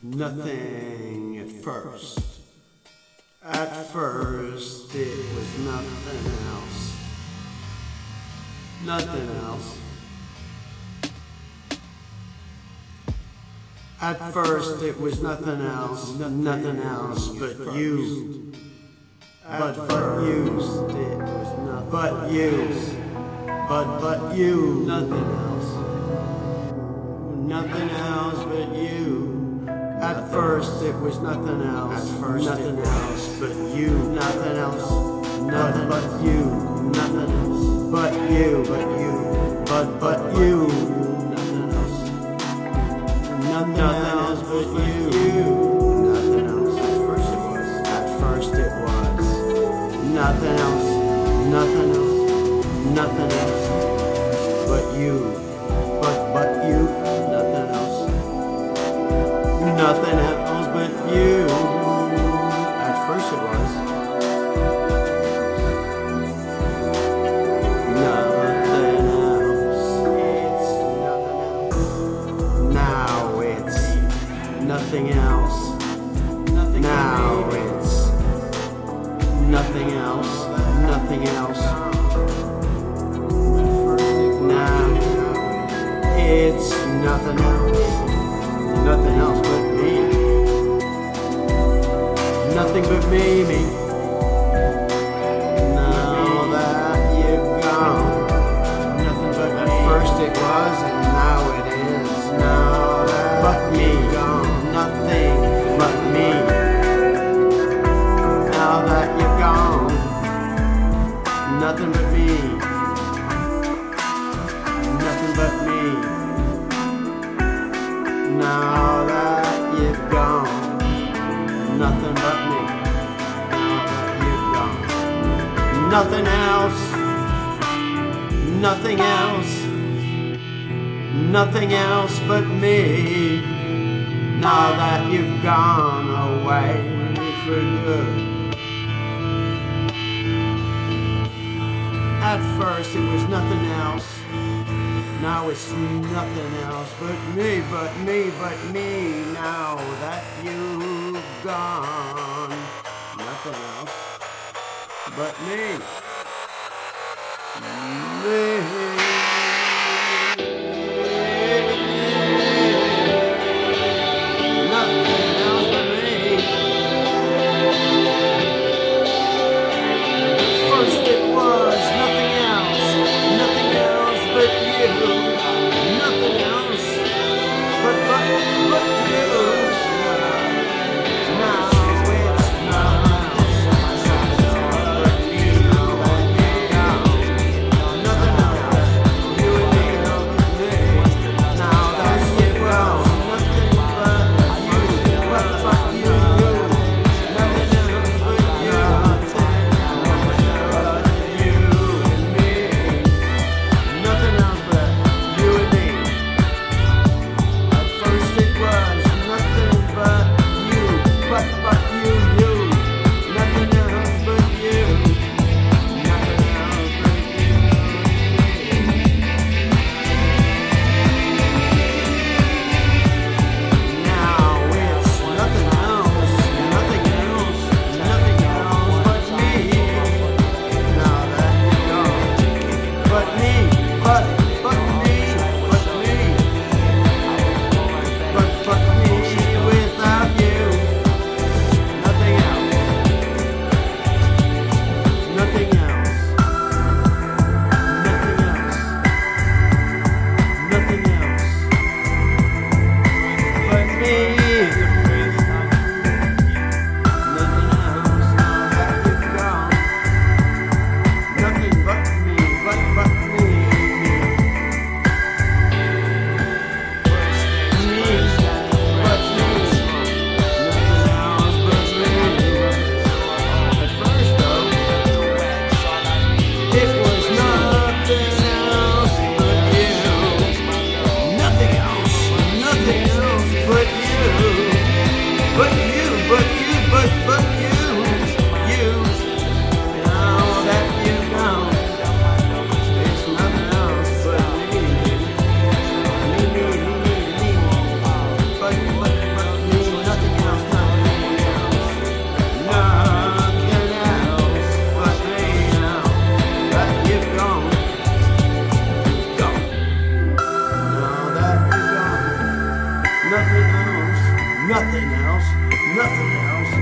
Nothing at first. At first, it was nothing else. Nothing else. At first, it was nothing else, nothing else but you. But but used, it was nothing. But used, but but you, nothing else. At first, it was nothing else. At first, nothing else but you. Nothing else. Nothing but you. Nothing else. But you. But you. But but you. Nothing else. Nothing, else but you. Nothing else. At first it was. At first it was. Nothing else. Nothing else. Nothing else. But you. But but you. Nothing else. But you. At first it was. Nothing else. It's nothing else. Now it's nothing else. Now it's nothing else. Nothing else. Now it's nothing else. Nothing else but me. Nothing but me, me. Now that you've gone. Nothing but me. at first it was and now it is. Now that but me gone. Nothing but me. Now that you're gone. Nothing but me. Nothing but me. Nothing else. Nothing else. Nothing else but me. Now that you've gone away for good. At first it was nothing else. Now it's nothing else but me, but me, but me. Now that you've gone. Nothing else but me. Me. Nothing else, nothing else, nothing else,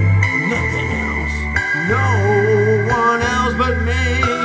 nothing else. No one else but me.